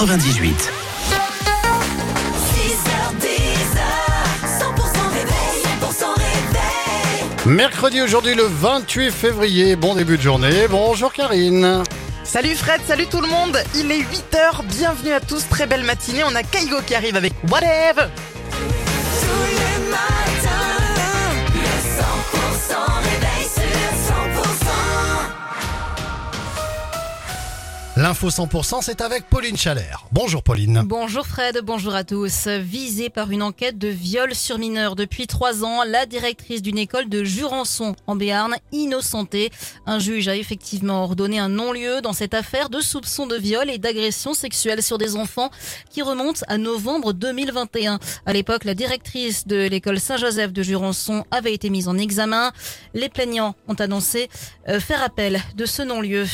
98. 6h10, 100% réveil, 100% réveil. Mercredi aujourd'hui le 28 février, bon début de journée, bonjour Karine. Salut Fred, salut tout le monde Il est 8h, bienvenue à tous, très belle matinée, on a Kaigo qui arrive avec Whatever L'info 100% c'est avec Pauline Chalère. Bonjour Pauline. Bonjour Fred, bonjour à tous. Visée par une enquête de viol sur mineur depuis trois ans, la directrice d'une école de Jurançon en Béarn, innocentée. Un juge a effectivement ordonné un non-lieu dans cette affaire de soupçon de viol et d'agression sexuelle sur des enfants qui remonte à novembre 2021. À l'époque, la directrice de l'école Saint-Joseph de Jurançon avait été mise en examen. Les plaignants ont annoncé euh, faire appel de ce non-lieu.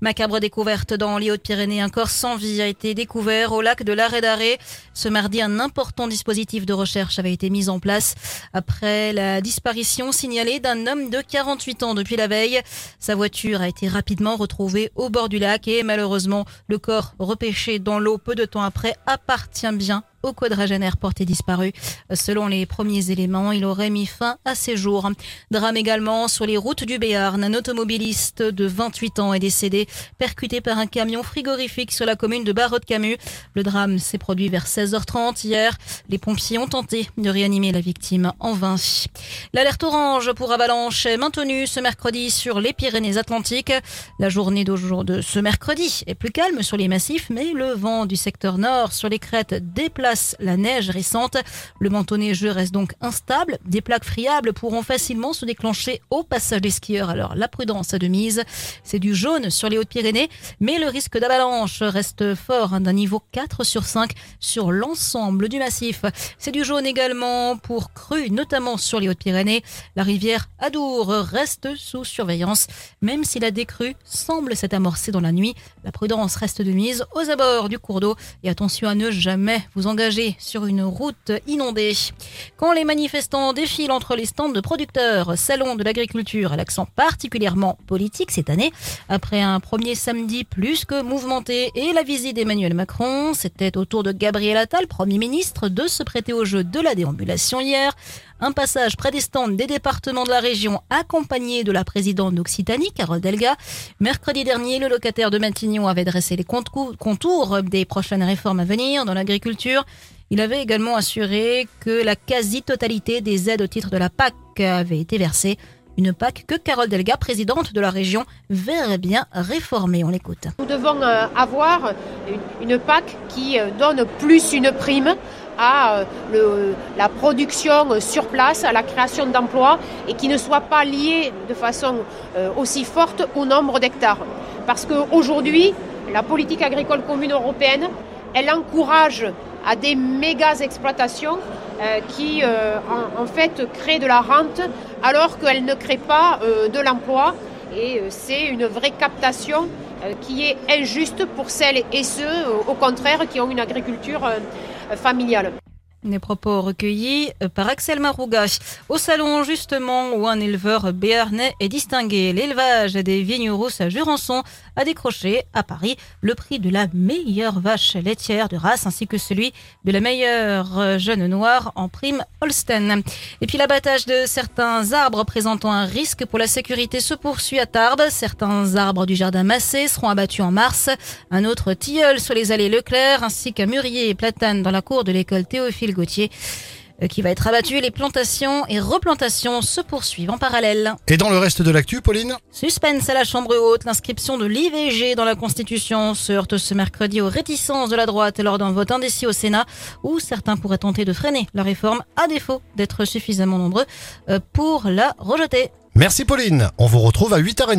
Macabre découverte dans les Hautes-Pyrénées, un corps sans vie a été découvert au lac de l'Arrêt d'Arrêt. Ce mardi, un important dispositif de recherche avait été mis en place après la disparition signalée d'un homme de 48 ans depuis la veille. Sa voiture a été rapidement retrouvée au bord du lac et malheureusement, le corps repêché dans l'eau peu de temps après appartient bien au quadragénaire porté disparu. Selon les premiers éléments, il aurait mis fin à ses jours. Drame également sur les routes du Béarn. Un automobiliste de 28 ans est décédé, percuté par un camion frigorifique sur la commune de Barreau-de-Camus. Le drame s'est produit vers 16h30 hier. Les pompiers ont tenté de réanimer la victime en vain. L'alerte orange pour avalanche est maintenue ce mercredi sur les Pyrénées-Atlantiques. La journée de ce mercredi est plus calme sur les massifs, mais le vent du secteur nord sur les crêtes déplace la neige récente. Le manteau neigeux reste donc instable. Des plaques friables pourront facilement se déclencher au passage des skieurs. Alors la prudence à de mise. C'est du jaune sur les Hautes-Pyrénées, mais le risque d'avalanche reste fort hein, d'un niveau 4 sur 5 sur l'ensemble du massif. C'est du jaune également pour crues, notamment sur les Hautes-Pyrénées. La rivière Adour reste sous surveillance, même si la décrue semble s'être amorcée dans la nuit. La prudence reste de mise aux abords du cours d'eau et attention à ne jamais vous engager sur une route inondée. Quand les manifestants défilent entre les stands de producteurs, salon de l'agriculture à l'accent particulièrement politique cette année, après un premier samedi plus que mouvementé et la visite d'Emmanuel Macron, c'était au tour de Gabriel Attal, Premier ministre, de se prêter au jeu de la déambulation hier. Un passage près des stands des départements de la région accompagné de la présidente d'Occitanie, Carole Delga. Mercredi dernier, le locataire de Matignon avait dressé les contours des prochaines réformes à venir dans l'agriculture. Il avait également assuré que la quasi-totalité des aides au titre de la PAC avait été versée. Une PAC que Carole Delga, présidente de la région, verrait bien réformer. On l'écoute. Nous devons euh, avoir une, une PAC qui euh, donne plus une prime à euh, la production euh, sur place, à la création d'emplois et qui ne soit pas liée de façon euh, aussi forte au nombre d'hectares. Parce qu'aujourd'hui, la politique agricole commune européenne, elle encourage à des méga exploitations qui en, fait créent de la rente alors qu'elles ne créent pas de l'emploi et c'est une vraie captation qui est injuste pour celles et ceux, au contraire, qui ont une agriculture familiale. Des propos recueillis euh, par Axel Marouga. Au salon, justement, où un éleveur béarnais est distingué. L'élevage des vignes rousses à Jurançon a décroché, à Paris, le prix de la meilleure vache laitière de race, ainsi que celui de la meilleure euh, jeune noire en prime Holstein. Et puis l'abattage de certains arbres présentant un risque pour la sécurité se poursuit à Tarbes. Certains arbres du jardin Massé seront abattus en mars. Un autre tilleul sur les allées Leclerc, ainsi qu'un mûrier et platane dans la cour de l'école Théophile Gautier qui va être abattu. Les plantations et replantations se poursuivent en parallèle. Et dans le reste de l'actu, Pauline Suspense à la Chambre haute, l'inscription de l'IVG dans la Constitution se heurte ce mercredi aux réticences de la droite lors d'un vote indécis au Sénat où certains pourraient tenter de freiner la réforme à défaut d'être suffisamment nombreux euh, pour la rejeter. Merci Pauline, on vous retrouve à 8h30.